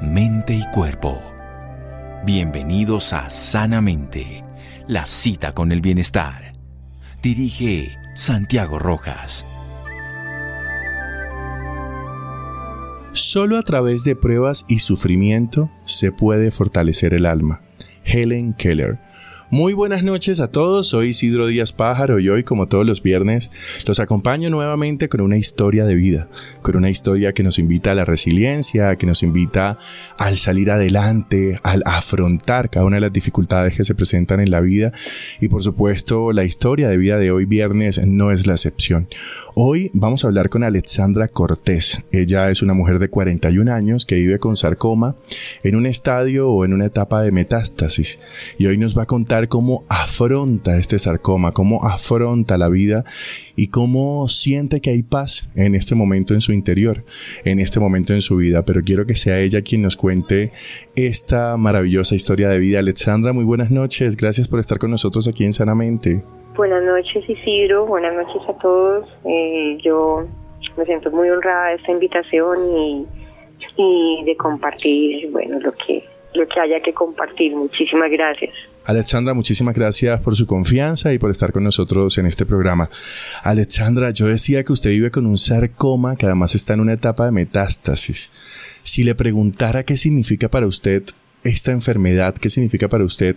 mente y cuerpo. Bienvenidos a Sanamente, la cita con el bienestar. Dirige Santiago Rojas. Solo a través de pruebas y sufrimiento se puede fortalecer el alma. Helen Keller muy buenas noches a todos, soy Isidro Díaz Pájaro y hoy, como todos los viernes, los acompaño nuevamente con una historia de vida, con una historia que nos invita a la resiliencia, que nos invita al salir adelante, al afrontar cada una de las dificultades que se presentan en la vida y por supuesto la historia de vida de hoy viernes no es la excepción. Hoy vamos a hablar con Alexandra Cortés. Ella es una mujer de 41 años que vive con sarcoma en un estadio o en una etapa de metástasis y hoy nos va a contar cómo afronta este sarcoma, cómo afronta la vida y cómo siente que hay paz en este momento en su interior, en este momento en su vida. Pero quiero que sea ella quien nos cuente esta maravillosa historia de vida. Alexandra, muy buenas noches. Gracias por estar con nosotros aquí en Sanamente. Buenas noches, Isidro. Buenas noches a todos. Eh, yo me siento muy honrada de esta invitación y, y de compartir, bueno, lo que lo que haya que compartir. Muchísimas gracias. Alexandra, muchísimas gracias por su confianza y por estar con nosotros en este programa. Alexandra, yo decía que usted vive con un sarcoma que además está en una etapa de metástasis. Si le preguntara qué significa para usted esta enfermedad, qué significa para usted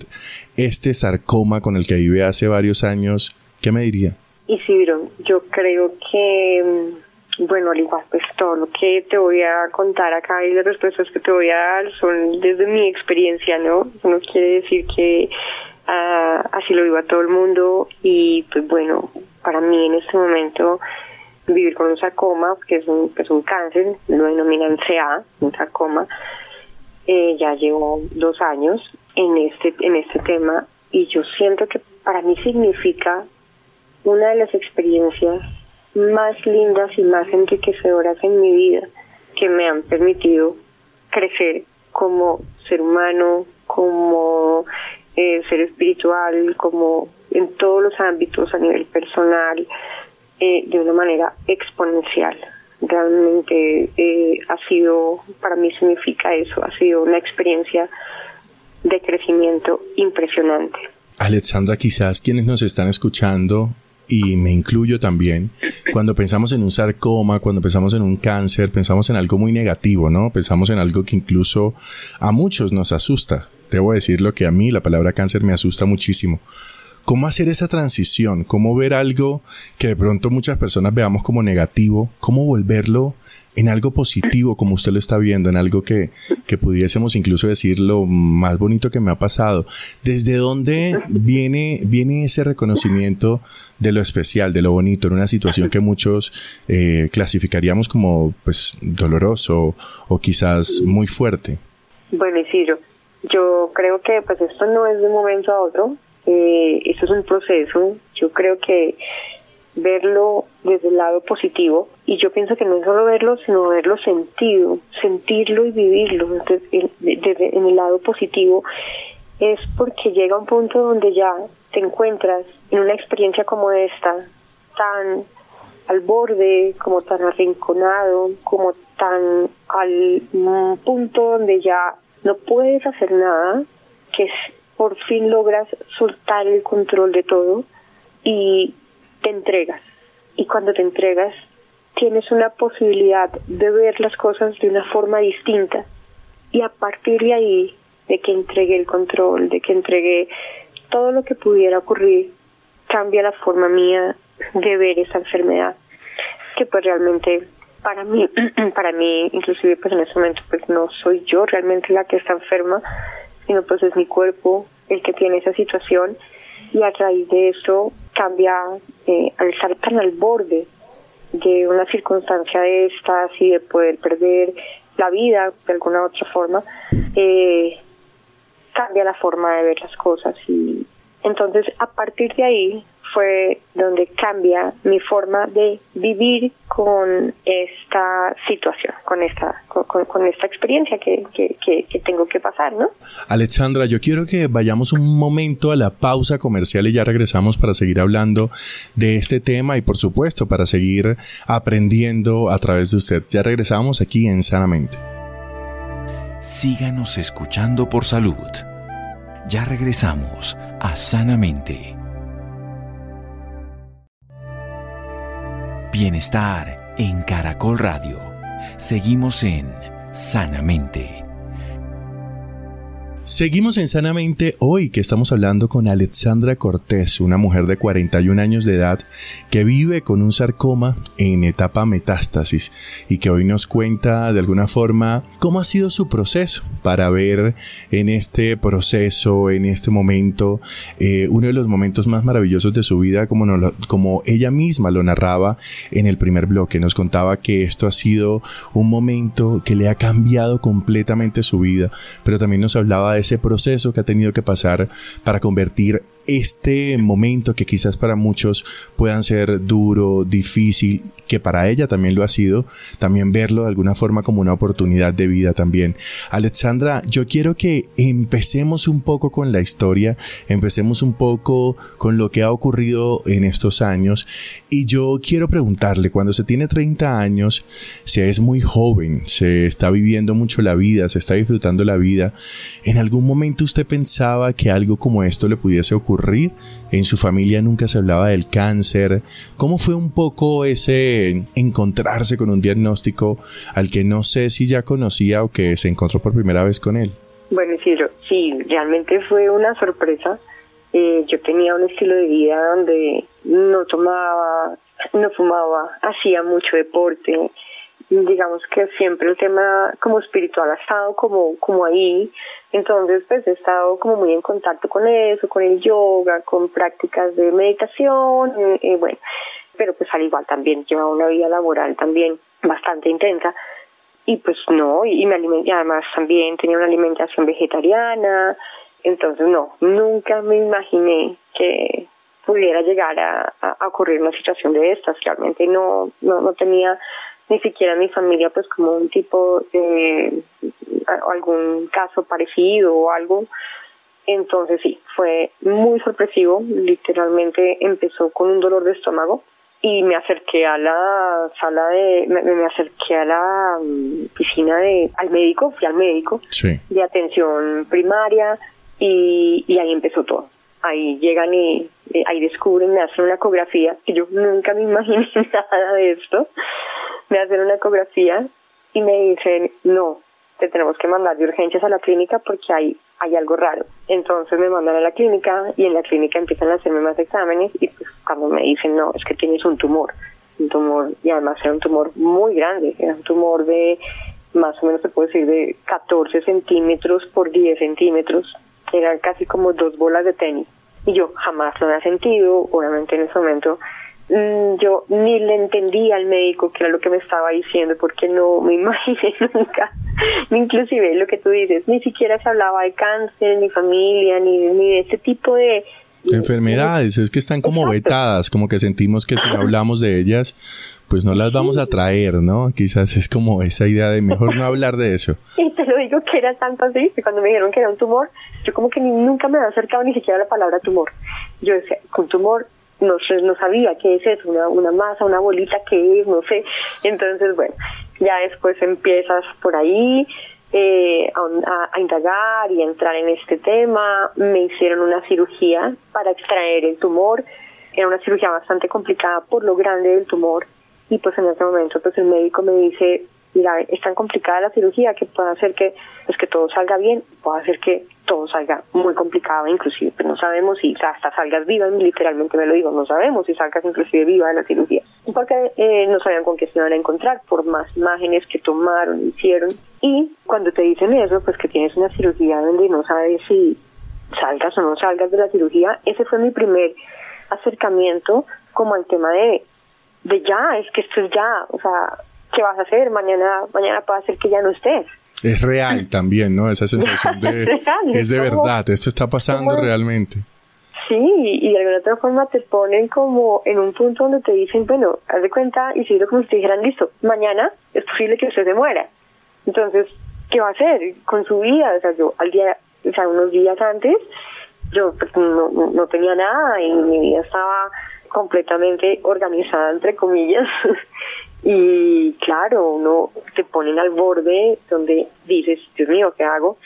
este sarcoma con el que vive hace varios años, ¿qué me diría? Isidro, yo creo que mm, bueno, igual, pues todo lo que te voy a contar acá y las respuestas que te voy a dar son desde mi experiencia, ¿no? No quiere decir que uh, así lo viva todo el mundo y pues bueno, para mí en este momento vivir con un sarcoma, que es un, es un cáncer, lo denominan CA, un sarcoma, eh, ya llevo dos años en este, en este tema y yo siento que para mí significa una de las experiencias más lindas y más enriquecedoras en mi vida que me han permitido crecer como ser humano, como eh, ser espiritual, como en todos los ámbitos a nivel personal, eh, de una manera exponencial. Realmente eh, ha sido, para mí significa eso, ha sido una experiencia de crecimiento impresionante. Alexandra, quizás quienes nos están escuchando y me incluyo también, cuando pensamos en un sarcoma, cuando pensamos en un cáncer, pensamos en algo muy negativo, ¿no? Pensamos en algo que incluso a muchos nos asusta. Debo decirlo que a mí la palabra cáncer me asusta muchísimo cómo hacer esa transición, cómo ver algo que de pronto muchas personas veamos como negativo, cómo volverlo en algo positivo como usted lo está viendo, en algo que, que pudiésemos incluso decir lo más bonito que me ha pasado. ¿Desde dónde viene, viene ese reconocimiento de lo especial, de lo bonito, en una situación que muchos eh, clasificaríamos como pues doloroso o quizás muy fuerte? Bueno, Isidro, yo creo que pues esto no es de un momento a otro, eh, esto es un proceso, yo creo que verlo desde el lado positivo y yo pienso que no es solo verlo sino verlo sentido sentirlo y vivirlo desde, en el lado positivo es porque llega un punto donde ya te encuentras en una experiencia como esta tan al borde como tan arrinconado como tan al punto donde ya no puedes hacer nada que es por fin logras soltar el control de todo y te entregas, y cuando te entregas tienes una posibilidad de ver las cosas de una forma distinta. Y a partir de ahí, de que entregué el control, de que entregué todo lo que pudiera ocurrir, cambia la forma mía de ver esa enfermedad, que pues realmente para mí, para mí, inclusive pues en ese momento pues no soy yo realmente la que está enferma, sino pues es mi cuerpo el que tiene esa situación y a raíz de eso cambia eh, al estar tan al borde de una circunstancia de estas y de poder perder la vida de alguna otra forma, eh, cambia la forma de ver las cosas y entonces a partir de ahí fue donde cambia mi forma de vivir con esta situación, con esta, con, esta experiencia que, que, tengo que pasar, ¿no? Alexandra, yo quiero que vayamos un momento a la pausa comercial y ya regresamos para seguir hablando de este tema y por supuesto para seguir aprendiendo a través de usted. Ya regresamos aquí en Sanamente. Síganos escuchando por salud. Ya regresamos a Sanamente. Bienestar en Caracol Radio. Seguimos en Sanamente. Seguimos en Sanamente hoy que estamos hablando con Alexandra Cortés, una mujer de 41 años de edad que vive con un sarcoma en etapa metástasis y que hoy nos cuenta de alguna forma cómo ha sido su proceso para ver en este proceso, en este momento, eh, uno de los momentos más maravillosos de su vida como, como ella misma lo narraba en el primer bloque. Nos contaba que esto ha sido un momento que le ha cambiado completamente su vida, pero también nos hablaba ese proceso que ha tenido que pasar para convertir este momento que quizás para muchos puedan ser duro, difícil, que para ella también lo ha sido, también verlo de alguna forma como una oportunidad de vida también. Alexandra, yo quiero que empecemos un poco con la historia, empecemos un poco con lo que ha ocurrido en estos años y yo quiero preguntarle, cuando se tiene 30 años, se es muy joven, se está viviendo mucho la vida, se está disfrutando la vida, ¿en algún momento usted pensaba que algo como esto le pudiese ocurrir? En su familia nunca se hablaba del cáncer. ¿Cómo fue un poco ese encontrarse con un diagnóstico al que no sé si ya conocía o que se encontró por primera vez con él? Bueno, sí, sí realmente fue una sorpresa. Eh, yo tenía un estilo de vida donde no tomaba, no fumaba, hacía mucho deporte. Digamos que siempre el tema como espiritual ha estado como, como ahí, entonces, pues he estado como muy en contacto con eso, con el yoga, con prácticas de meditación, eh, bueno, pero pues al igual también llevaba una vida laboral también bastante intensa. Y pues no, y me alimenté, además también tenía una alimentación vegetariana, entonces no, nunca me imaginé que pudiera llegar a, a ocurrir una situación de estas, realmente no, no, no tenía ni siquiera mi familia pues como un tipo de algún caso parecido o algo. Entonces sí fue muy sorpresivo. Literalmente empezó con un dolor de estómago y me acerqué a la sala de me, acerqué a la mm, piscina de al médico fui al médico de atención primaria y, y ahí empezó todo. Ahí llegan y eh, ahí descubren me hacen una ecografía que yo nunca me imaginé nada de esto me hacen una ecografía y me dicen, no, te tenemos que mandar de urgencias a la clínica porque hay, hay algo raro. Entonces me mandan a la clínica y en la clínica empiezan a hacerme más exámenes y pues cuando me dicen, no, es que tienes un tumor, un tumor, y además era un tumor muy grande, era un tumor de más o menos se puede decir de 14 centímetros por 10 centímetros, eran casi como dos bolas de tenis. Y yo jamás lo había sentido, obviamente en ese momento yo ni le entendí al médico que era lo que me estaba diciendo porque no me imaginé nunca. Inclusive lo que tú dices ni siquiera se hablaba de cáncer ni familia ni, ni de ese tipo de enfermedades es que están como vetadas como que sentimos que si no hablamos de ellas pues no las vamos a traer no quizás es como esa idea de mejor no hablar de eso. Y te lo digo que era tanto así que cuando me dijeron que era un tumor yo como que nunca me había acercado ni siquiera a la palabra tumor. Yo decía con tumor no no sabía qué es eso, una, una masa, una bolita, qué es, no sé. Entonces, bueno, ya después empiezas por ahí eh, a, a, indagar y a entrar en este tema. Me hicieron una cirugía para extraer el tumor. era una cirugía bastante complicada por lo grande del tumor y pues en ese momento pues el médico me dice mira, es tan complicada la cirugía que puede hacer que, pues, que todo salga bien, puede hacer que todo salga muy complicado, inclusive pues, no sabemos si hasta salgas viva, literalmente me lo digo, no sabemos si salgas inclusive viva de la cirugía, porque eh, no sabían con qué se iban a encontrar por más imágenes que tomaron, hicieron, y cuando te dicen eso, pues que tienes una cirugía donde no sabes si salgas o no salgas de la cirugía, ese fue mi primer acercamiento como al tema de de ya, es que esto es ya, o sea, ¿qué vas a hacer? Mañana, mañana puede ser que ya no estés. Es real también, ¿no? Esa sensación de... es, de verdad, esto está pasando realmente. Sí, y de alguna otra forma te ponen como en un punto donde te dicen, bueno, haz de cuenta, y si lo como si te dijeran, listo, mañana es posible que usted se muera. Entonces, ¿qué va a hacer con su vida? O sea, yo al día, o sea, unos días antes, yo pues, no, no tenía nada y mi vida estaba completamente organizada, entre comillas. Y claro, uno te ponen al borde donde dices, Dios mío, ¿qué hago?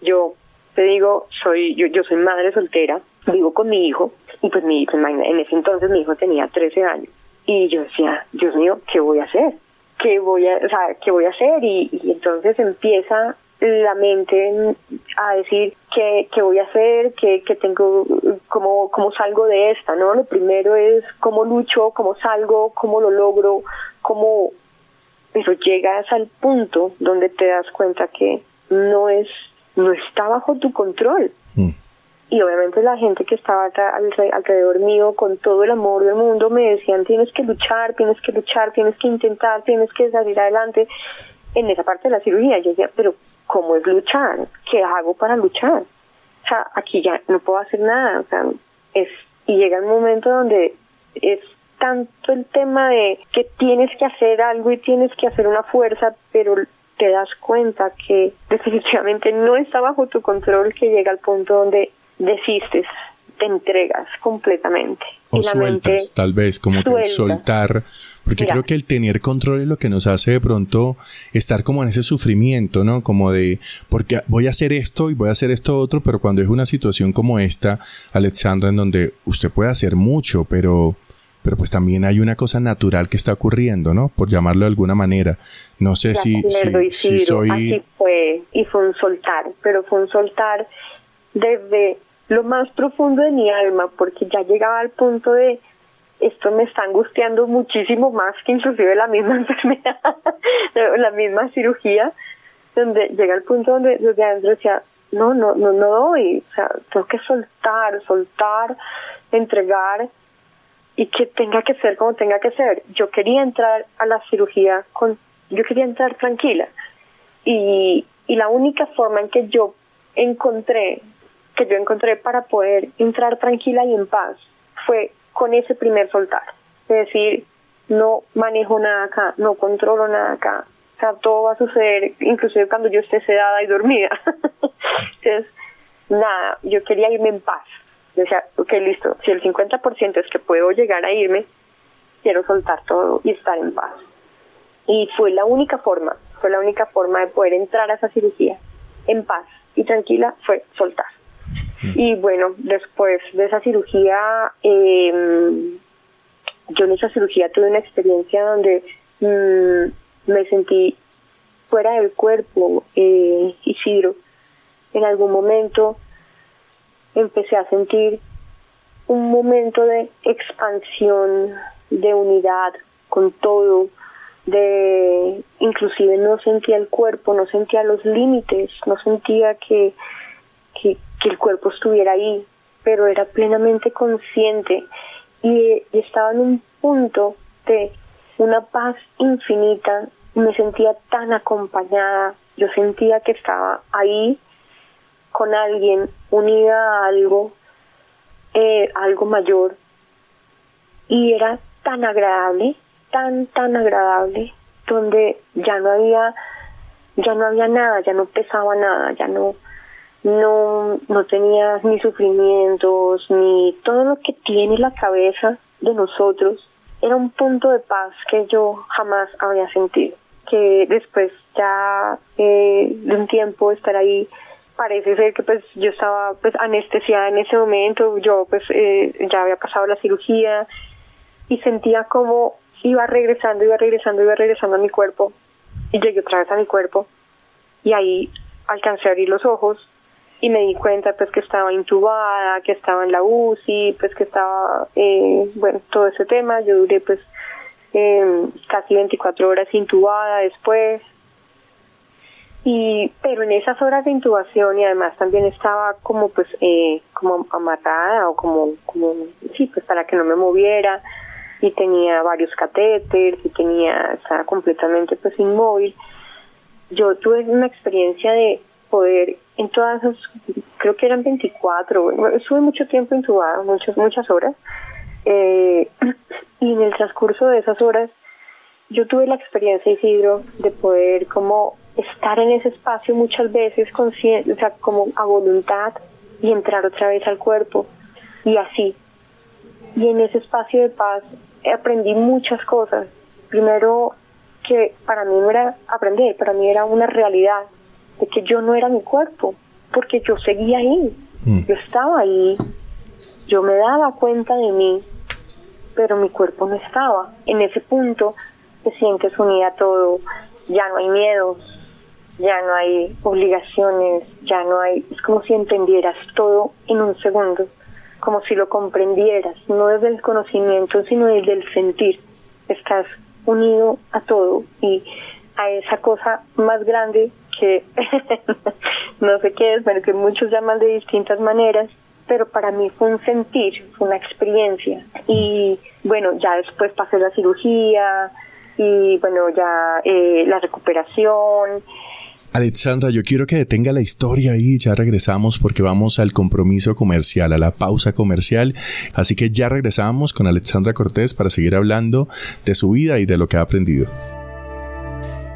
Yo te digo, soy yo, yo soy madre soltera, vivo con mi hijo, y pues mi hijo, en ese entonces mi hijo tenía 13 años. Y yo decía, Dios mío, ¿qué voy a hacer? ¿Qué voy a, o sea, ¿qué voy a hacer? Y, y entonces empieza la mente a decir qué, qué voy a hacer, qué, qué tengo, cómo, cómo salgo de esta, ¿no? Lo primero es cómo lucho, cómo salgo, cómo lo logro, cómo... Pero llegas al punto donde te das cuenta que no es, no está bajo tu control. Mm. Y obviamente la gente que estaba alrededor mío con todo el amor del mundo me decían tienes que luchar, tienes que luchar, tienes que intentar, tienes que salir adelante en esa parte de la cirugía. Yo decía, pero ¿cómo es luchar? ¿Qué hago para luchar? O sea, aquí ya no puedo hacer nada. O sea, es, y llega un momento donde es tanto el tema de que tienes que hacer algo y tienes que hacer una fuerza, pero te das cuenta que definitivamente no está bajo tu control que llega al punto donde desistes te entregas completamente. O sueltas, tal vez, como que soltar, porque creo que el tener control es lo que nos hace de pronto estar como en ese sufrimiento, ¿no? Como de, porque voy a hacer esto y voy a hacer esto otro, pero cuando es una situación como esta, Alexandra, en donde usted puede hacer mucho, pero, pero pues también hay una cosa natural que está ocurriendo, ¿no? Por llamarlo de alguna manera. No sé si, si, si soy... Así fue, y fue un soltar, pero fue un soltar desde lo más profundo de mi alma, porque ya llegaba al punto de esto me está angustiando muchísimo más que inclusive la misma enfermedad, la misma cirugía, donde llega el punto donde desde adentro decía, no, no, no, no doy, o sea, tengo que soltar, soltar, entregar y que tenga que ser como tenga que ser. Yo quería entrar a la cirugía con, yo quería entrar tranquila y, y la única forma en que yo encontré que yo encontré para poder entrar tranquila y en paz fue con ese primer soltar. Es decir, no manejo nada acá, no controlo nada acá. O sea, todo va a suceder, inclusive cuando yo esté sedada y dormida. Entonces, nada, yo quería irme en paz. Decía, ok, listo, si el 50% es que puedo llegar a irme, quiero soltar todo y estar en paz. Y fue la única forma, fue la única forma de poder entrar a esa cirugía en paz y tranquila, fue soltar. Y bueno, después de esa cirugía, eh, yo en esa cirugía tuve una experiencia donde mm, me sentí fuera del cuerpo, eh, Isidro. En algún momento empecé a sentir un momento de expansión, de unidad con todo, de inclusive no sentía el cuerpo, no sentía los límites, no sentía que, que, el cuerpo estuviera ahí, pero era plenamente consciente y, estaba en un punto de una paz infinita, me sentía tan acompañada, yo sentía que estaba ahí con alguien, unida a algo, eh, algo mayor, y era tan agradable, tan, tan agradable, donde ya no había, ya no había nada, ya no pesaba nada, ya no, no, no tenías ni sufrimientos, ni todo lo que tiene la cabeza de nosotros. Era un punto de paz que yo jamás había sentido. Que después ya eh, de un tiempo estar ahí parece ser que pues yo estaba pues anestesiada en ese momento, yo pues eh, ya había pasado la cirugía y sentía como iba regresando, iba regresando, iba regresando a mi cuerpo y llegué otra vez a mi cuerpo y ahí alcancé a abrir los ojos y me di cuenta pues que estaba intubada, que estaba en la UCI, pues que estaba, eh, bueno, todo ese tema, yo duré pues eh, casi 24 horas intubada después, y pero en esas horas de intubación y además también estaba como pues eh, como amarrada o como como sí pues para que no me moviera y tenía varios catéteres y tenía estaba completamente pues inmóvil. Yo tuve una experiencia de poder en todas esas creo que eran 24 estuve mucho tiempo intubada muchas muchas horas eh, y en el transcurso de esas horas yo tuve la experiencia Isidro de poder como estar en ese espacio muchas veces consciente, o sea, como a voluntad y entrar otra vez al cuerpo y así. Y en ese espacio de paz aprendí muchas cosas. Primero que para mí no era aprender, para mí era una realidad de que yo no era mi cuerpo, porque yo seguía ahí, mm. yo estaba ahí, yo me daba cuenta de mí, pero mi cuerpo no estaba. En ese punto te sientes unida a todo, ya no hay miedos, ya no hay obligaciones, ya no hay, es como si entendieras todo en un segundo, como si lo comprendieras, no desde el conocimiento, sino desde el sentir. Estás unido a todo y a esa cosa más grande que no sé qué es, pero que muchos llaman de distintas maneras, pero para mí fue un sentir, fue una experiencia. Y bueno, ya después pasé la cirugía y bueno, ya eh, la recuperación Alexandra, yo quiero que detenga la historia y ya regresamos porque vamos al compromiso comercial, a la pausa comercial. Así que ya regresamos con Alexandra Cortés para seguir hablando de su vida y de lo que ha aprendido.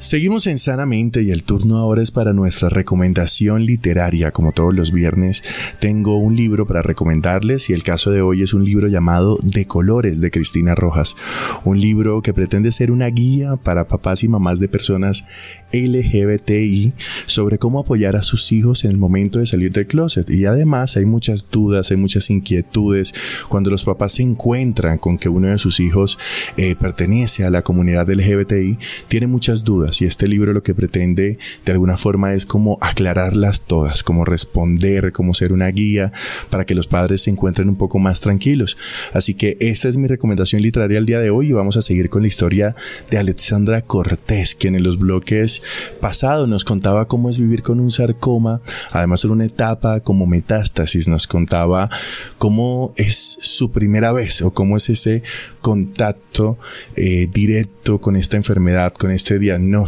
Seguimos en Sanamente y el turno ahora es para nuestra recomendación literaria. Como todos los viernes, tengo un libro para recomendarles y el caso de hoy es un libro llamado De Colores de Cristina Rojas. Un libro que pretende ser una guía para papás y mamás de personas LGBTI sobre cómo apoyar a sus hijos en el momento de salir del closet. Y además hay muchas dudas, hay muchas inquietudes cuando los papás se encuentran con que uno de sus hijos eh, pertenece a la comunidad LGBTI. Tiene muchas dudas y este libro lo que pretende de alguna forma es como aclararlas todas, como responder, como ser una guía para que los padres se encuentren un poco más tranquilos. Así que esta es mi recomendación literaria el día de hoy y vamos a seguir con la historia de Alexandra Cortés, quien en los bloques pasados nos contaba cómo es vivir con un sarcoma, además en una etapa como metástasis, nos contaba cómo es su primera vez o cómo es ese contacto eh, directo con esta enfermedad, con este diagnóstico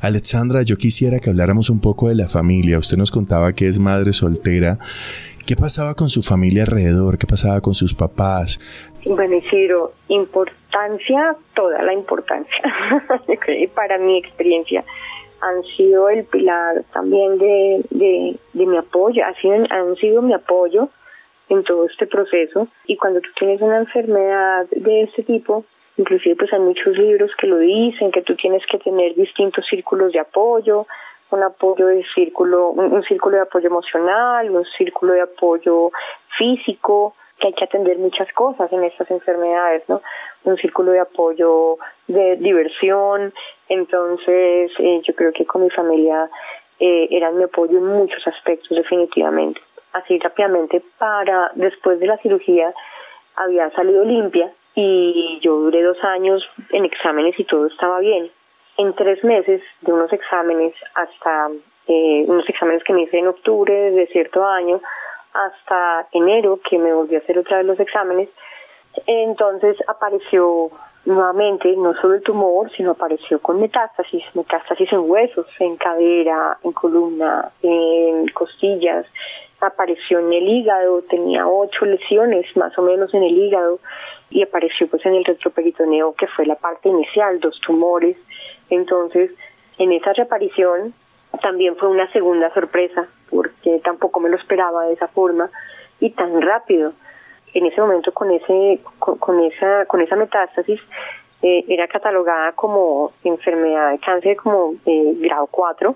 Alexandra, yo quisiera que habláramos un poco de la familia. Usted nos contaba que es madre soltera. ¿Qué pasaba con su familia alrededor? ¿Qué pasaba con sus papás? Bueno, Isidro, importancia, toda la importancia. Para mi experiencia han sido el pilar también de, de, de mi apoyo, han sido, han sido mi apoyo en todo este proceso. Y cuando tú tienes una enfermedad de este tipo, Inclusive pues hay muchos libros que lo dicen, que tú tienes que tener distintos círculos de apoyo, un apoyo de círculo, un, círculo de apoyo emocional, un círculo de apoyo físico, que hay que atender muchas cosas en estas enfermedades, ¿no? Un círculo de apoyo de diversión, entonces eh, yo creo que con mi familia eh, eran mi apoyo en muchos aspectos definitivamente. Así rápidamente para después de la cirugía había salido limpia, y yo duré dos años en exámenes y todo estaba bien. En tres meses de unos exámenes hasta eh, unos exámenes que me hice en octubre de cierto año hasta enero que me volví a hacer otra vez los exámenes, entonces apareció nuevamente no solo el tumor, sino apareció con metástasis, metástasis en huesos, en cadera, en columna, en costillas, apareció en el hígado, tenía ocho lesiones más o menos en el hígado y apareció pues en el retroperitoneo que fue la parte inicial, dos tumores. Entonces, en esa reaparición también fue una segunda sorpresa, porque tampoco me lo esperaba de esa forma y tan rápido. En ese momento con ese con, esa con esa metástasis eh, era catalogada como enfermedad de cáncer como eh, grado 4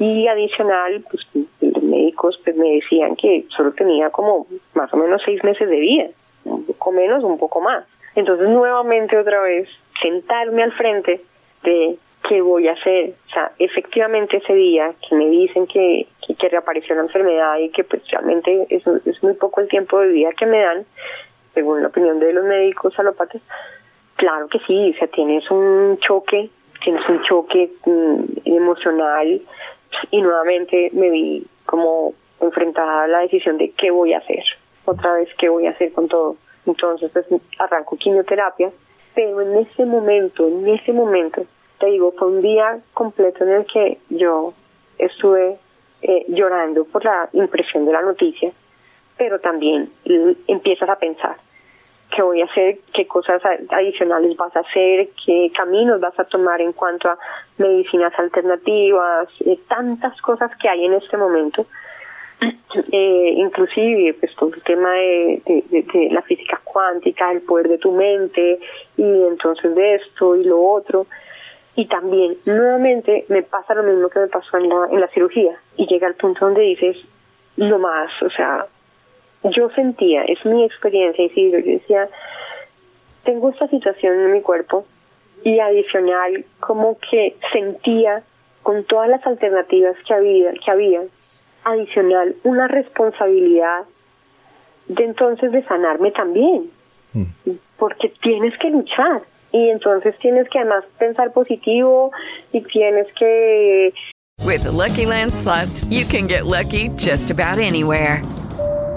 y adicional pues los médicos pues me decían que solo tenía como más o menos seis meses de vida, un poco menos, un poco más. Entonces nuevamente otra vez sentarme al frente de qué voy a hacer. O sea, efectivamente ese día que me dicen que, que, reapareció la enfermedad y que pues realmente es, es muy poco el tiempo de vida que me dan, según la opinión de los médicos alópatas, claro que sí, o sea, tienes un choque, tienes un choque mm, emocional y nuevamente me vi como enfrentada a la decisión de qué voy a hacer, otra vez qué voy a hacer con todo. Entonces, pues arranco quimioterapia, pero en ese momento, en ese momento, te digo, fue un día completo en el que yo estuve eh, llorando por la impresión de la noticia, pero también empiezas a pensar qué voy a hacer, qué cosas adicionales vas a hacer, qué caminos vas a tomar en cuanto a medicinas alternativas, eh, tantas cosas que hay en este momento. Eh, inclusive pues todo el tema de, de, la física cuántica, el poder de tu mente y entonces de esto y lo otro y también, nuevamente, me pasa lo mismo que me pasó en la, en la cirugía. Y llega al punto donde dices, lo más, o sea, yo sentía, es mi experiencia, y sí, yo decía, tengo esta situación en mi cuerpo y adicional, como que sentía con todas las alternativas que había, que había, adicional, una responsabilidad de entonces de sanarme también, mm. porque tienes que luchar y entonces tienes que además pensar positivo y tienes que With the Lucky Land slots, you can get lucky just about anywhere.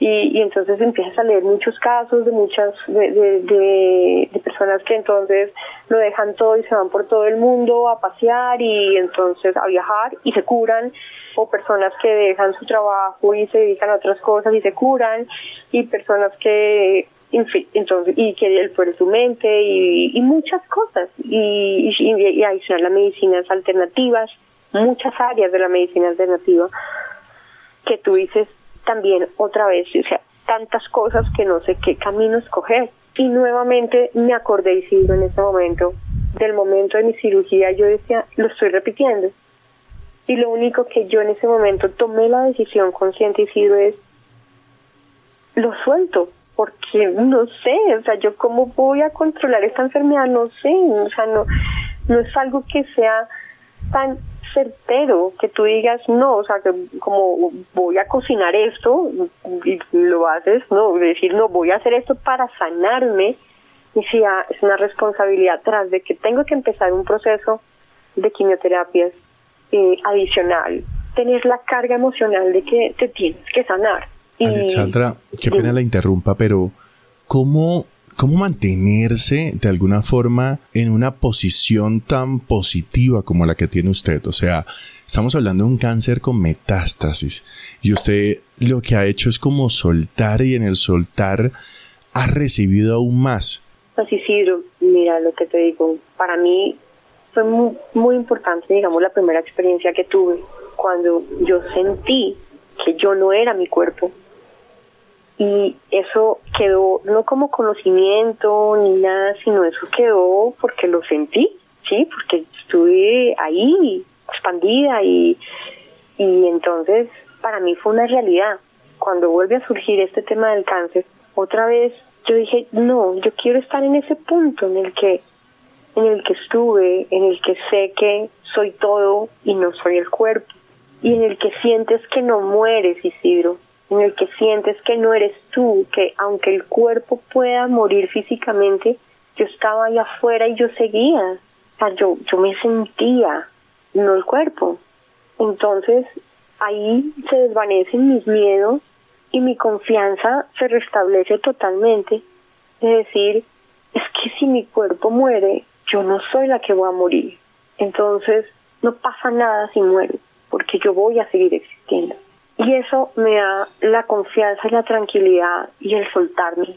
Y, y entonces empiezas a leer muchos casos de muchas de, personas que entonces lo dejan todo y se van por todo el mundo a pasear y entonces a viajar y se curan. O personas que dejan su trabajo y se dedican a otras cosas y se curan. Y personas que entonces y que el poder su mente y, muchas cosas. Y, y, y adicional medicinas alternativas muchas áreas de la medicina alternativa que tú dices también otra vez o sea tantas cosas que no sé qué camino escoger. Y nuevamente me acordé Isidro en ese momento del momento de mi cirugía yo decía lo estoy repitiendo. Y lo único que yo en ese momento tomé la decisión consciente Isidro es lo suelto porque no sé, o sea, yo cómo voy a controlar esta enfermedad, no sé, o sea, no, no es algo que sea tan certero que tú digas, no, o sea, que como voy a cocinar esto y lo haces, no, decir, no, voy a hacer esto para sanarme, y si es una responsabilidad tras de que tengo que empezar un proceso de quimioterapias eh, adicional, tener la carga emocional de que te tienes que sanar. Alexandra, qué pena la interrumpa, pero ¿cómo, ¿cómo mantenerse de alguna forma en una posición tan positiva como la que tiene usted? O sea, estamos hablando de un cáncer con metástasis y usted lo que ha hecho es como soltar y en el soltar ha recibido aún más. Pues Isidro, mira lo que te digo, para mí fue muy, muy importante, digamos, la primera experiencia que tuve cuando yo sentí que yo no era mi cuerpo, y eso quedó no como conocimiento ni nada, sino eso quedó porque lo sentí, ¿sí? Porque estuve ahí expandida y, y entonces para mí fue una realidad. Cuando vuelve a surgir este tema del cáncer, otra vez yo dije, no, yo quiero estar en ese punto en el que en el que estuve, en el que sé que soy todo y no soy el cuerpo, y en el que sientes que no mueres, Isidro, en el que sientes que no eres tú, que aunque el cuerpo pueda morir físicamente, yo estaba allá afuera y yo seguía. O sea, yo, yo me sentía, no el cuerpo. Entonces, ahí se desvanecen mis miedos y mi confianza se restablece totalmente de decir, es que si mi cuerpo muere, yo no soy la que voy a morir. Entonces, no pasa nada si muero, porque yo voy a seguir existiendo. Y eso me da la confianza y la tranquilidad y el soltarme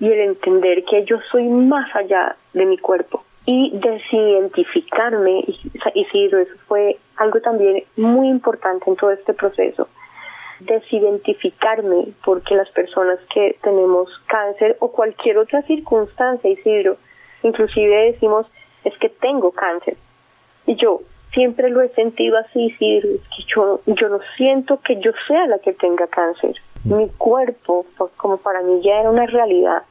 y el entender que yo soy más allá de mi cuerpo y desidentificarme. Y, sí, eso fue algo también muy importante en todo este proceso. Desidentificarme porque las personas que tenemos cáncer o cualquier otra circunstancia, Isidro, inclusive decimos, es que tengo cáncer. Y yo, siempre lo he sentido así, sí, que yo, yo no siento que yo sea la que tenga cáncer. Mm. Mi cuerpo, como para mí ya era una realidad,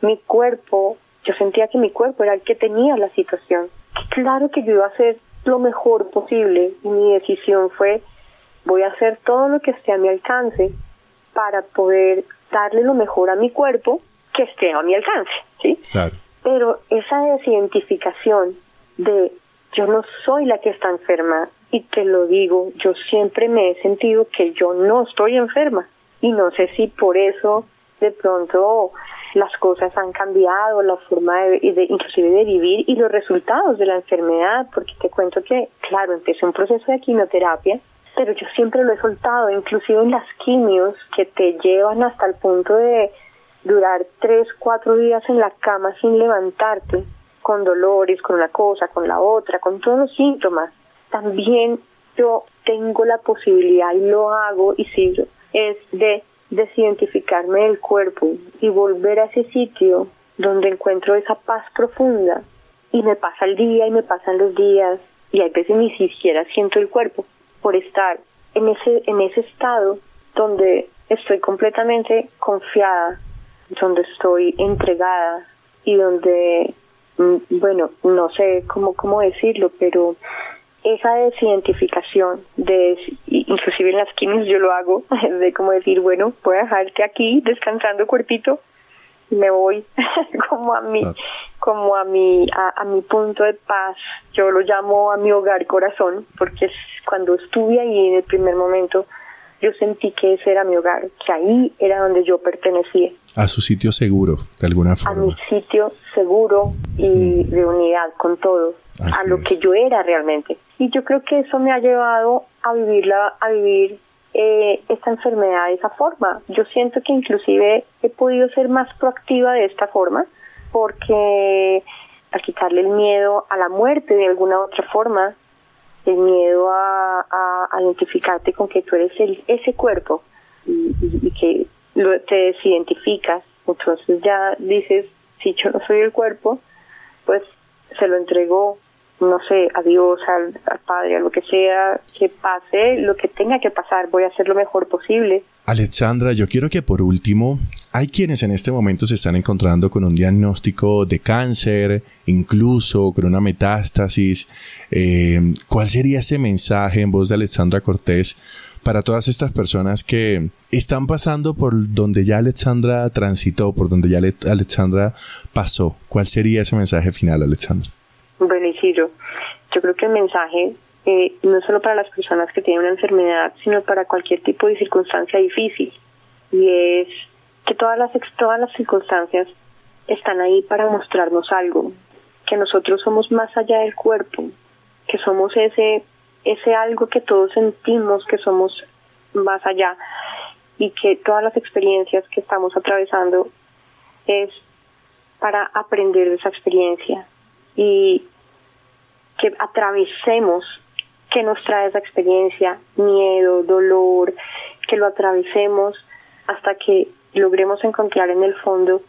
mi cuerpo, yo sentía que mi cuerpo era el que tenía la situación. Claro que yo iba a hacer lo mejor posible y mi decisión fue, voy a hacer todo lo que esté a mi alcance para poder darle lo mejor a mi cuerpo que esté a mi alcance, ¿sí? Claro. Pero esa desidentificación de yo no soy la que está enferma y te lo digo, yo siempre me he sentido que yo no estoy enferma y no sé si por eso de pronto las cosas han cambiado, la forma de, de, inclusive de vivir y los resultados de la enfermedad, porque te cuento que, claro, empecé un proceso de quimioterapia, pero yo siempre lo he soltado, inclusive en las quimios que te llevan hasta el punto de durar tres, cuatro días en la cama sin levantarte, con dolores, con una cosa, con la otra, con todos los síntomas. También yo tengo la posibilidad y lo hago y sigo, es de desidentificarme del cuerpo y volver a ese sitio donde encuentro esa paz profunda y me pasa el día y me pasan los días y hay veces ni siquiera siento el cuerpo por estar en ese en ese estado donde estoy completamente confiada, donde estoy entregada y donde bueno, no sé cómo, cómo decirlo, pero esa desidentificación, de, inclusive en las quimios yo lo hago, de como decir, bueno, voy a dejarte aquí descansando cuerpito, me voy como a mi, como a mi, a, a, mi punto de paz, yo lo llamo a mi hogar corazón, porque es cuando estuve ahí en el primer momento, yo sentí que ese era mi hogar, que ahí era donde yo pertenecía. A su sitio seguro, de alguna forma. A mi sitio seguro y mm. de unidad con todos, a lo que yo era realmente. Y yo creo que eso me ha llevado a vivirla, a vivir eh, esta enfermedad de esa forma. Yo siento que inclusive he podido ser más proactiva de esta forma, porque al quitarle el miedo a la muerte de alguna otra forma, el miedo a, identificarte con que tú eres el, ese cuerpo y, que lo, te desidentificas, entonces ya dices, si yo no soy el cuerpo, pues se lo entregó, no sé, a Dios, al, al, Padre, a lo que sea, que pase lo que tenga que pasar, voy a hacer lo mejor posible. Alexandra, yo quiero que por último hay quienes en este momento se están encontrando con un diagnóstico de cáncer, incluso con una metástasis. Eh, ¿Cuál sería ese mensaje en voz de Alexandra Cortés para todas estas personas que están pasando por donde ya Alexandra transitó, por donde ya Alexandra pasó? ¿Cuál sería ese mensaje final, Alexandra? Bueno, Isidro, yo creo que el mensaje eh, no solo para las personas que tienen una enfermedad, sino para cualquier tipo de circunstancia difícil. Y es que todas las, todas las circunstancias están ahí para mostrarnos algo, que nosotros somos más allá del cuerpo, que somos ese, ese algo que todos sentimos que somos más allá y que todas las experiencias que estamos atravesando es para aprender de esa experiencia y que atravesemos que nos trae esa experiencia, miedo, dolor, que lo atravesemos hasta que logremos encontrar en el fondo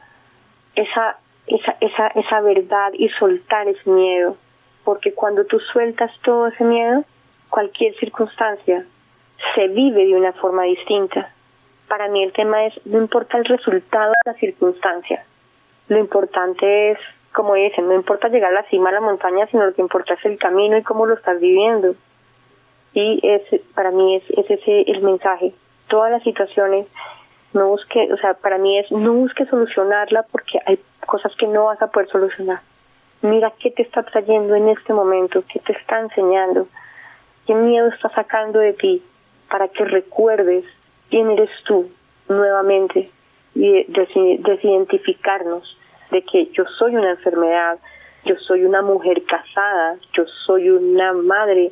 esa, esa, esa, esa verdad y soltar ese miedo. Porque cuando tú sueltas todo ese miedo, cualquier circunstancia se vive de una forma distinta. Para mí el tema es, no importa el resultado de la circunstancia, lo importante es, como dicen, no importa llegar a la cima de la montaña, sino lo que importa es el camino y cómo lo estás viviendo. Y es, para mí es, es ese el mensaje. Todas las situaciones no busque, o sea, para mí es no busque solucionarla porque hay cosas que no vas a poder solucionar. Mira qué te está trayendo en este momento, qué te está enseñando, qué miedo está sacando de ti para que recuerdes quién eres tú, nuevamente y desidentificarnos de que yo soy una enfermedad, yo soy una mujer casada, yo soy una madre,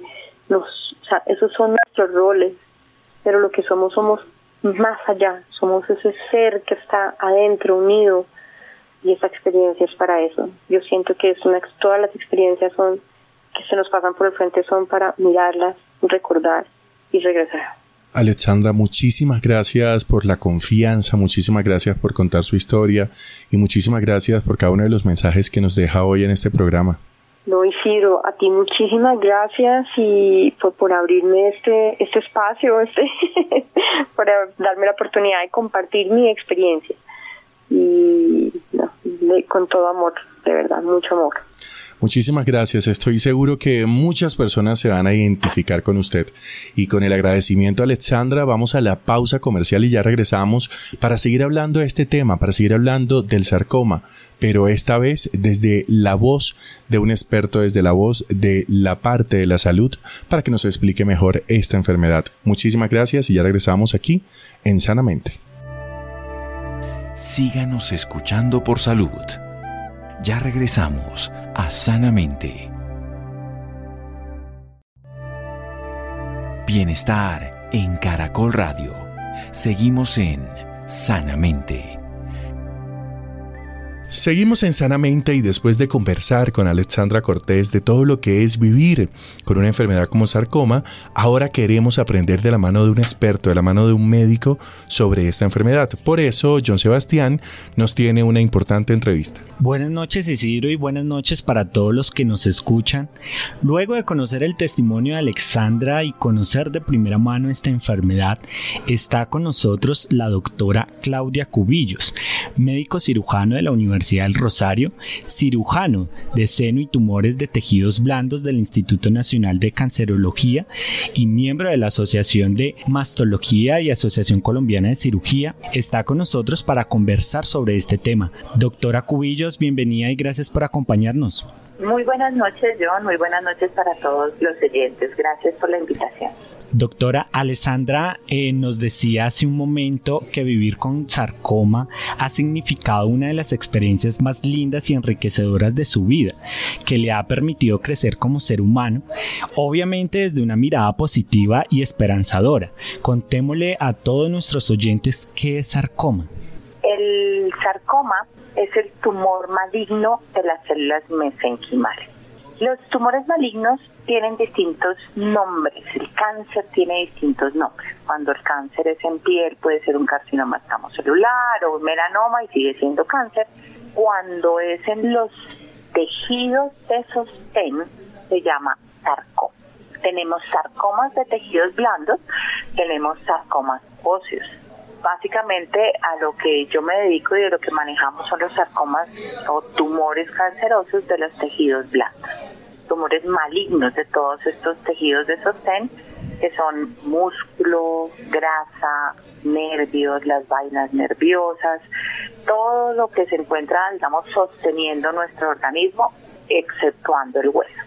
nos, o sea, esos son nuestros roles, pero lo que somos somos más allá, somos ese ser que está adentro, unido, y esa experiencia es para eso. Yo siento que es una, todas las experiencias son que se nos pasan por el frente son para mirarlas, recordar y regresar. Alexandra, muchísimas gracias por la confianza, muchísimas gracias por contar su historia y muchísimas gracias por cada uno de los mensajes que nos deja hoy en este programa. No, Isidro, a ti muchísimas gracias y por, por abrirme este, este espacio, este, para darme la oportunidad de compartir mi experiencia. Y con todo amor, de verdad, mucho amor. Muchísimas gracias. Estoy seguro que muchas personas se van a identificar con usted. Y con el agradecimiento a Alexandra, vamos a la pausa comercial y ya regresamos para seguir hablando de este tema, para seguir hablando del sarcoma, pero esta vez desde la voz de un experto, desde la voz de la parte de la salud, para que nos explique mejor esta enfermedad. Muchísimas gracias y ya regresamos aquí en Sanamente. Síganos escuchando por salud. Ya regresamos a Sanamente. Bienestar en Caracol Radio. Seguimos en Sanamente. Seguimos en Sanamente y después de conversar con Alexandra Cortés de todo lo que es vivir con una enfermedad como sarcoma, ahora queremos aprender de la mano de un experto, de la mano de un médico sobre esta enfermedad. Por eso, John Sebastián nos tiene una importante entrevista. Buenas noches Isidro y buenas noches para todos los que nos escuchan. Luego de conocer el testimonio de Alexandra y conocer de primera mano esta enfermedad, está con nosotros la doctora Claudia Cubillos, médico cirujano de la Universidad del Rosario, cirujano de seno y tumores de tejidos blandos del Instituto Nacional de Cancerología y miembro de la Asociación de Mastología y Asociación Colombiana de Cirugía, está con nosotros para conversar sobre este tema. Doctora Cubillos, bienvenida y gracias por acompañarnos. Muy buenas noches, John. Muy buenas noches para todos los oyentes. Gracias por la invitación. Doctora Alessandra eh, nos decía hace un momento que vivir con sarcoma ha significado una de las experiencias más lindas y enriquecedoras de su vida, que le ha permitido crecer como ser humano, obviamente desde una mirada positiva y esperanzadora. Contémosle a todos nuestros oyentes qué es sarcoma. El sarcoma es el tumor maligno de las células mesenquimales. Los tumores malignos tienen distintos nombres. El cáncer tiene distintos nombres. Cuando el cáncer es en piel puede ser un carcinoma celular o un melanoma y sigue siendo cáncer. Cuando es en los tejidos de sostén se llama sarcoma. Tenemos sarcomas de tejidos blandos, tenemos sarcomas óseos. Básicamente a lo que yo me dedico y de lo que manejamos son los sarcomas o tumores cancerosos de los tejidos blandos tumores malignos de todos estos tejidos de sostén, que son músculo, grasa, nervios, las vainas nerviosas, todo lo que se encuentra, digamos, sosteniendo nuestro organismo, exceptuando el hueso.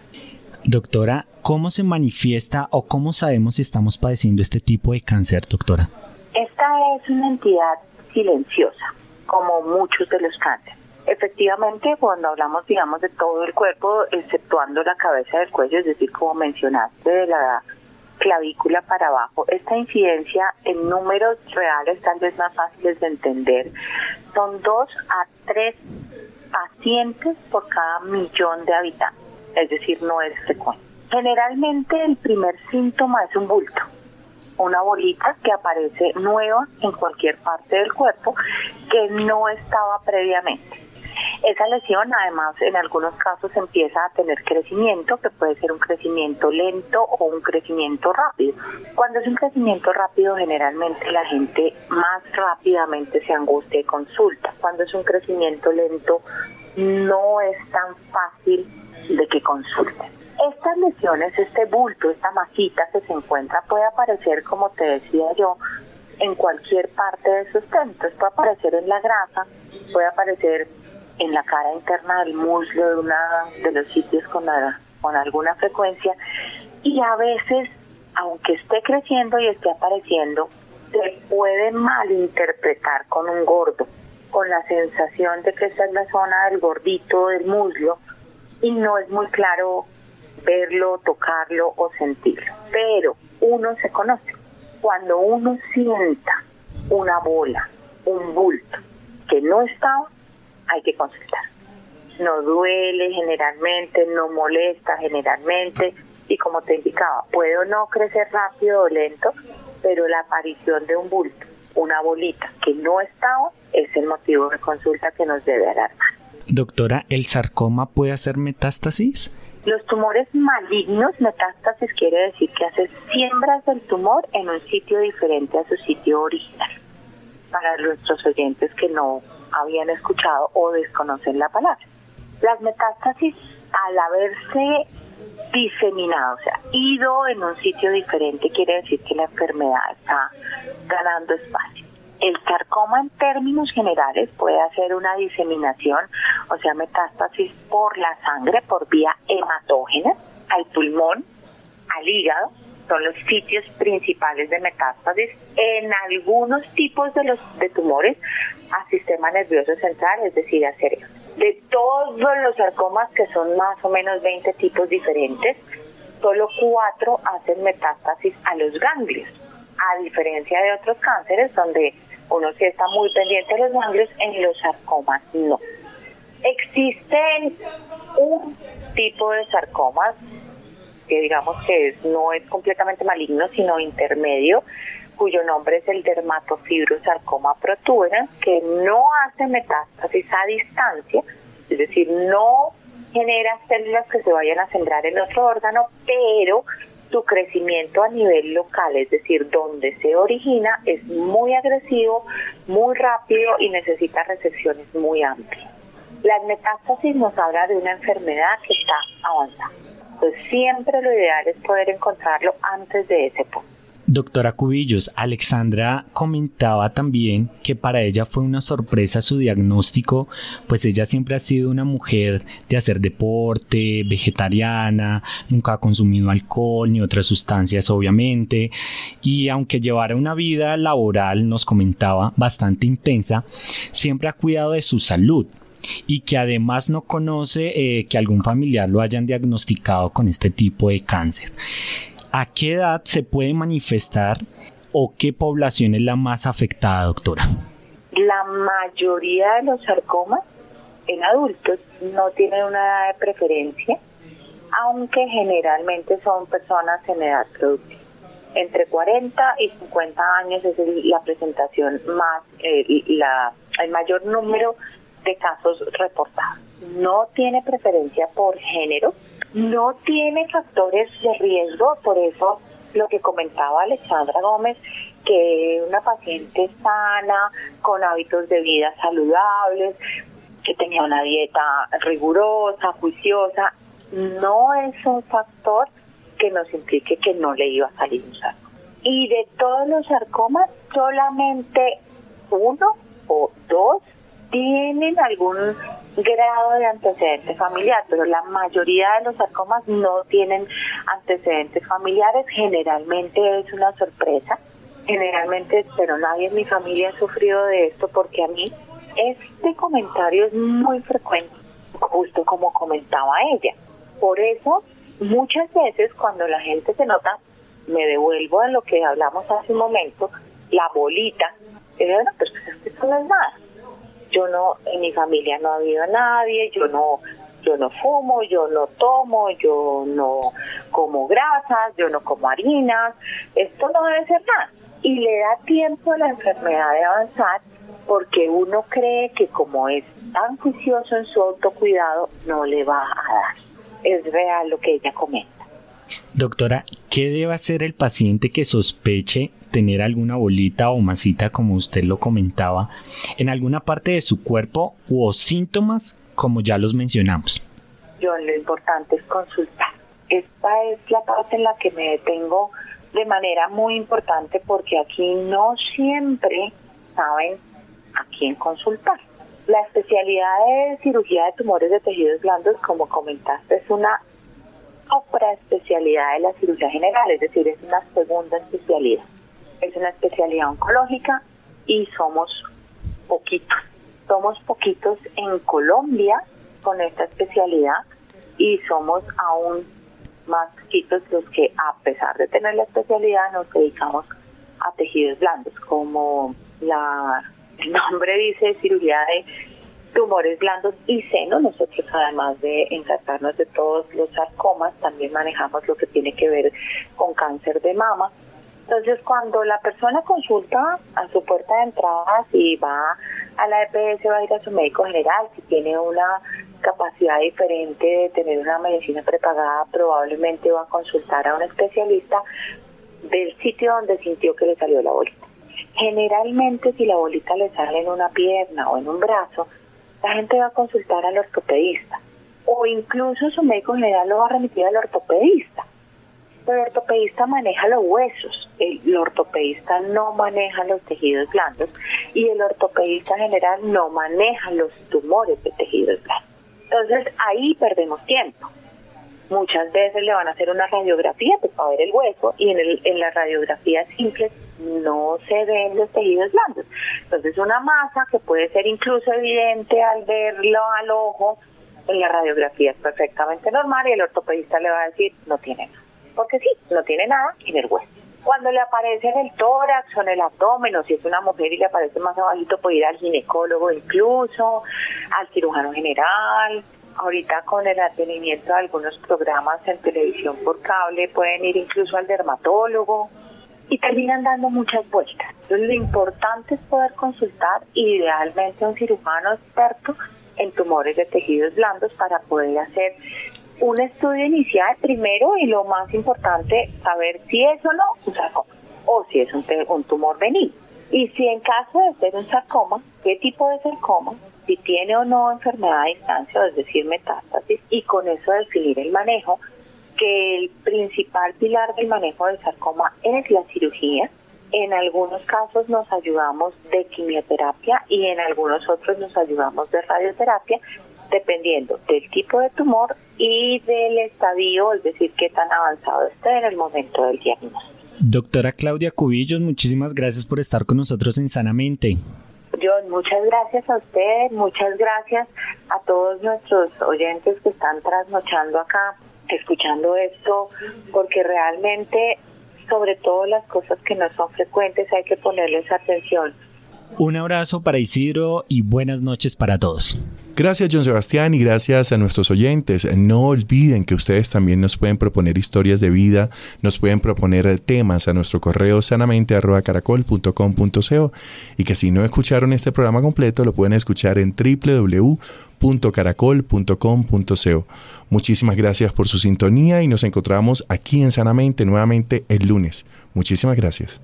Doctora, ¿cómo se manifiesta o cómo sabemos si estamos padeciendo este tipo de cáncer, doctora? Esta es una entidad silenciosa, como muchos de los cánceres. Efectivamente, cuando hablamos, digamos, de todo el cuerpo, exceptuando la cabeza del cuello, es decir, como mencionaste, de la clavícula para abajo, esta incidencia en números reales tal vez más fáciles de entender, son dos a tres pacientes por cada millón de habitantes, es decir, no es frecuente. Generalmente el primer síntoma es un bulto, una bolita que aparece nueva en cualquier parte del cuerpo que no estaba previamente. Esa lesión además en algunos casos empieza a tener crecimiento, que puede ser un crecimiento lento o un crecimiento rápido. Cuando es un crecimiento rápido generalmente la gente más rápidamente se angustia y consulta. Cuando es un crecimiento lento no es tan fácil de que consulte. Estas lesiones, este bulto, esta masita que se encuentra puede aparecer, como te decía yo, en cualquier parte de sustento. Puede aparecer en la grasa, puede aparecer en la cara interna del muslo de una de los sitios con, con alguna frecuencia y a veces, aunque esté creciendo y esté apareciendo, se puede malinterpretar con un gordo, con la sensación de que esta es la zona del gordito, del muslo, y no es muy claro verlo, tocarlo o sentirlo. Pero uno se conoce. Cuando uno sienta una bola, un bulto que no está, hay que consultar. No duele generalmente, no molesta generalmente y como te indicaba, puedo no crecer rápido o lento, pero la aparición de un bulto, una bolita que no estaba, es el motivo de consulta que nos debe alarmar. Doctora, ¿el sarcoma puede hacer metástasis? Los tumores malignos, metástasis quiere decir que hace siembras del tumor en un sitio diferente a su sitio original. Para nuestros oyentes que no habían escuchado o desconocen la palabra. Las metástasis, al haberse diseminado, o sea, ido en un sitio diferente, quiere decir que la enfermedad está ganando espacio. El sarcoma en términos generales puede hacer una diseminación, o sea, metástasis por la sangre, por vía hematógena, al pulmón, al hígado, son los sitios principales de metástasis en algunos tipos de los de tumores a sistema nervioso central, es decir, a cerebro. De todos los sarcomas, que son más o menos 20 tipos diferentes, solo cuatro hacen metástasis a los ganglios, a diferencia de otros cánceres donde uno sí está muy pendiente de los ganglios, en los sarcomas no. Existen un tipo de sarcomas que digamos que no es completamente maligno, sino intermedio, cuyo nombre es el dermatofibrosarcoma protuberans, que no hace metástasis a distancia, es decir, no genera células que se vayan a sembrar en otro órgano, pero su crecimiento a nivel local, es decir, donde se origina, es muy agresivo, muy rápido y necesita resecciones muy amplias. Las metástasis nos habla de una enfermedad que está avanzando. Siempre lo ideal es poder encontrarlo antes de ese punto. Doctora Cubillos, Alexandra comentaba también que para ella fue una sorpresa su diagnóstico, pues ella siempre ha sido una mujer de hacer deporte, vegetariana, nunca ha consumido alcohol ni otras sustancias obviamente, y aunque llevara una vida laboral, nos comentaba, bastante intensa, siempre ha cuidado de su salud, y que además no conoce eh, que algún familiar lo hayan diagnosticado con este tipo de cáncer. ¿A qué edad se puede manifestar o qué población es la más afectada, doctora? La mayoría de los sarcomas en adultos no tienen una edad de preferencia, aunque generalmente son personas en edad productiva. Entre 40 y 50 años es la presentación más, la, el mayor número de casos reportados. No tiene preferencia por género, no tiene factores de riesgo, por eso lo que comentaba Alexandra Gómez, que una paciente sana, con hábitos de vida saludables, que tenía una dieta rigurosa, juiciosa, no es un factor que nos implique que no le iba a salir un sarcoma. Y de todos los sarcomas, solamente uno o dos tienen algún grado de antecedente familiar, pero la mayoría de los sarcomas no tienen antecedentes familiares, generalmente es una sorpresa, generalmente, pero nadie en mi familia ha sufrido de esto porque a mí este comentario es muy frecuente, justo como comentaba ella. Por eso, muchas veces cuando la gente se nota, me devuelvo a lo que hablamos hace un momento, la bolita, y bueno, pues esto no es nada yo no, en mi familia no ha habido nadie, yo no, yo no fumo, yo no tomo, yo no como grasas, yo no como harinas, esto no debe ser nada. Y le da tiempo a la enfermedad de avanzar porque uno cree que como es tan juicioso en su autocuidado, no le va a dar. Es real lo que ella comenta. Doctora, ¿qué debe hacer el paciente que sospeche tener alguna bolita o masita, como usted lo comentaba, en alguna parte de su cuerpo o síntomas, como ya los mencionamos? Yo lo importante es consultar. Esta es la parte en la que me detengo de manera muy importante porque aquí no siempre saben a quién consultar. La especialidad de cirugía de tumores de tejidos blandos, como comentaste, es una otra especialidad de la cirugía general, es decir, es una segunda especialidad Es una especialidad oncológica y somos poquitos. Somos poquitos en Colombia con esta especialidad y somos aún más poquitos los que a pesar de tener la especialidad nos dedicamos a tejidos blandos, como la, el nombre dice cirugía de tumores blandos y seno. Nosotros además de encargarnos de todos los sarcomas, también manejamos lo que tiene que ver con cáncer de mama. Entonces, cuando la persona consulta a su puerta de entrada, si va a la EPS, va a ir a su médico general, si tiene una capacidad diferente de tener una medicina prepagada, probablemente va a consultar a un especialista del sitio donde sintió que le salió la bolita. Generalmente, si la bolita le sale en una pierna o en un brazo, la gente va a consultar al ortopedista o incluso su médico general lo va a remitir al ortopedista. Pero el ortopedista maneja los huesos, el, ortopedista no maneja los tejidos blandos y el ortopedista general no maneja los tumores de tejidos blandos. Entonces ahí perdemos tiempo. Muchas veces le van a hacer una radiografía pues, para ver el hueso y en, el, en la radiografía simple no se ven los tejidos blandos. Entonces una masa que puede ser incluso evidente al verlo al ojo, en la radiografía es perfectamente normal y el ortopedista le va a decir no tiene nada. Porque sí, no tiene nada en el hueso. Cuando le aparece en el tórax o en el abdomen, o si es una mujer y le aparece más abajito, puede ir al ginecólogo incluso, al cirujano general. Ahorita con el atendimiento de algunos programas en televisión por cable, pueden ir incluso al dermatólogo y terminan dando muchas vueltas. Entonces, lo importante es poder consultar idealmente a un cirujano experto en tumores de tejidos blandos para poder hacer un estudio inicial primero y lo más importante, saber si es o no un sarcoma o si es un, un tumor benigno. Y si en caso de ser un sarcoma, qué tipo de sarcoma, si tiene o no enfermedad a distancia, es decir, metástasis, y con eso definir el manejo que el principal pilar del manejo del sarcoma es la cirugía. En algunos casos nos ayudamos de quimioterapia y en algunos otros nos ayudamos de radioterapia, dependiendo del tipo de tumor y del estadio, es decir, qué tan avanzado esté en el momento del diagnóstico. Doctora Claudia Cubillos, muchísimas gracias por estar con nosotros en Sanamente. John, muchas gracias a usted, muchas gracias a todos nuestros oyentes que están trasnochando acá escuchando esto, porque realmente, sobre todo las cosas que no son frecuentes, hay que ponerles atención. Un abrazo para Isidro y buenas noches para todos. Gracias John Sebastián y gracias a nuestros oyentes. No olviden que ustedes también nos pueden proponer historias de vida, nos pueden proponer temas a nuestro correo sanamente y que si no escucharon este programa completo lo pueden escuchar en www.caracol.com.co. Muchísimas gracias por su sintonía y nos encontramos aquí en Sanamente nuevamente el lunes. Muchísimas gracias.